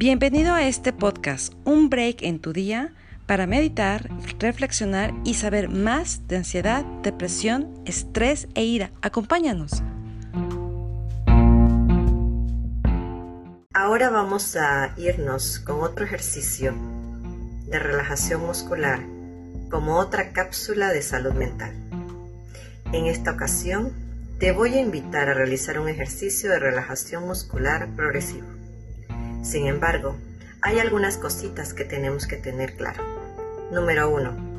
Bienvenido a este podcast, un break en tu día para meditar, reflexionar y saber más de ansiedad, depresión, estrés e ira. Acompáñanos. Ahora vamos a irnos con otro ejercicio de relajación muscular como otra cápsula de salud mental. En esta ocasión te voy a invitar a realizar un ejercicio de relajación muscular progresivo. Sin embargo, hay algunas cositas que tenemos que tener claro. Número 1.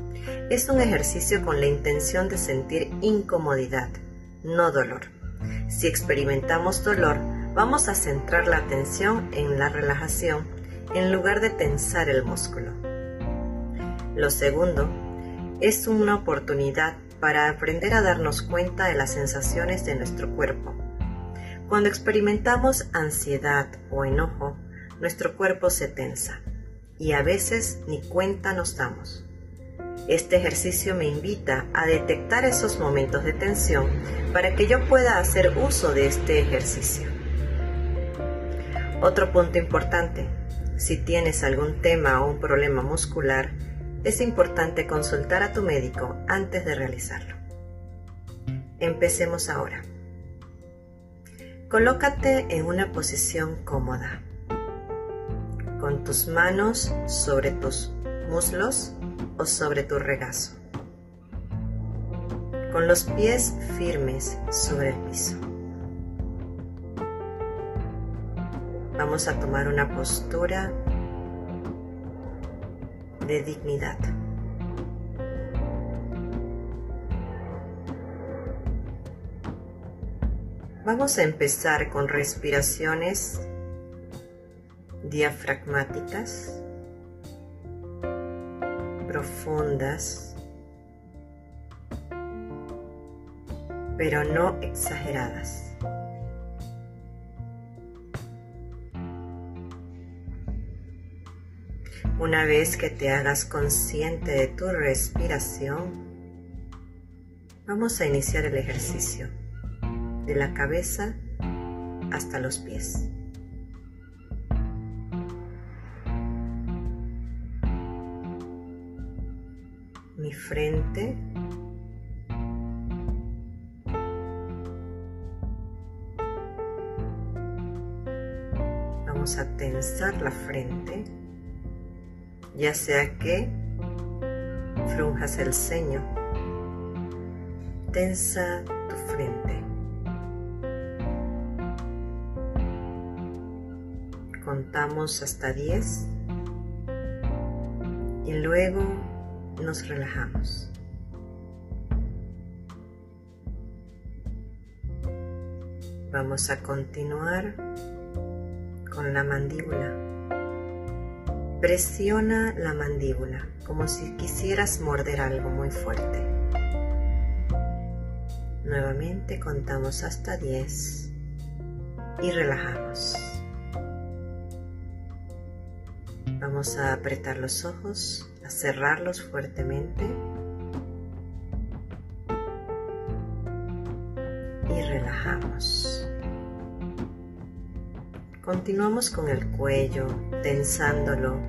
Es un ejercicio con la intención de sentir incomodidad, no dolor. Si experimentamos dolor, vamos a centrar la atención en la relajación en lugar de tensar el músculo. Lo segundo, es una oportunidad para aprender a darnos cuenta de las sensaciones de nuestro cuerpo. Cuando experimentamos ansiedad o enojo, nuestro cuerpo se tensa y a veces ni cuenta nos damos. Este ejercicio me invita a detectar esos momentos de tensión para que yo pueda hacer uso de este ejercicio. Otro punto importante, si tienes algún tema o un problema muscular, es importante consultar a tu médico antes de realizarlo. Empecemos ahora. Colócate en una posición cómoda con tus manos sobre tus muslos o sobre tu regazo, con los pies firmes sobre el piso. Vamos a tomar una postura de dignidad. Vamos a empezar con respiraciones diafragmáticas, profundas, pero no exageradas. Una vez que te hagas consciente de tu respiración, vamos a iniciar el ejercicio de la cabeza hasta los pies. Frente. Vamos a tensar la frente, ya sea que frunjas el ceño, tensa tu frente. Contamos hasta 10 y luego nos relajamos. Vamos a continuar con la mandíbula. Presiona la mandíbula como si quisieras morder algo muy fuerte. Nuevamente contamos hasta 10 y relajamos. Vamos a apretar los ojos a cerrarlos fuertemente y relajamos. Continuamos con el cuello, tensándolo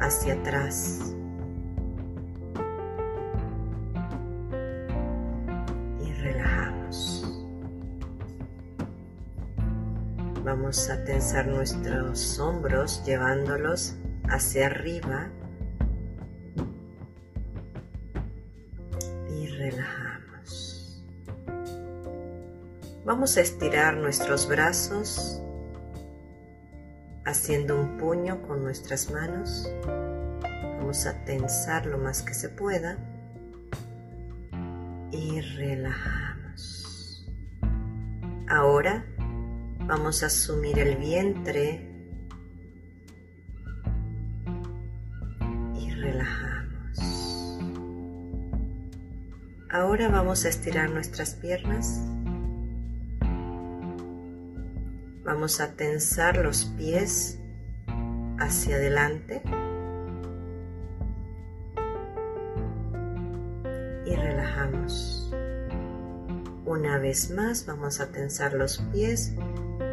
hacia atrás. Y relajamos. Vamos a tensar nuestros hombros llevándolos hacia arriba relajamos. Vamos a estirar nuestros brazos haciendo un puño con nuestras manos. Vamos a tensar lo más que se pueda y relajamos. Ahora vamos a asumir el vientre Ahora vamos a estirar nuestras piernas. Vamos a tensar los pies hacia adelante. Y relajamos. Una vez más vamos a tensar los pies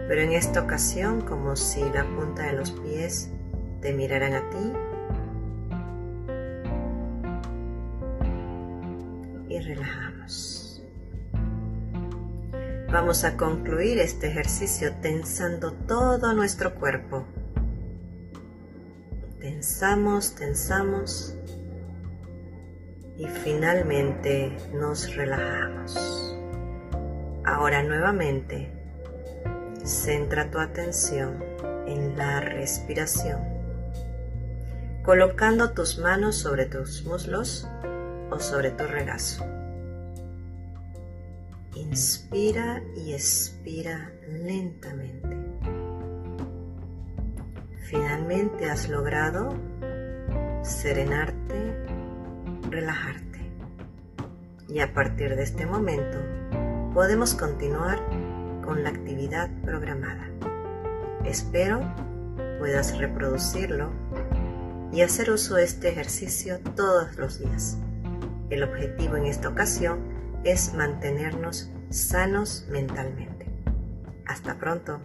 pero en esta ocasión como si la punta de los pies te miraran a ti Vamos a concluir este ejercicio tensando todo nuestro cuerpo. Tensamos, tensamos y finalmente nos relajamos. Ahora nuevamente, centra tu atención en la respiración, colocando tus manos sobre tus muslos o sobre tu regazo. Inspira y expira lentamente. Finalmente has logrado serenarte relajarte. Y a partir de este momento podemos continuar con la actividad programada. Espero puedas reproducirlo y hacer uso de este ejercicio todos los días. El objetivo en esta ocasión es mantenernos sanos mentalmente. Hasta pronto.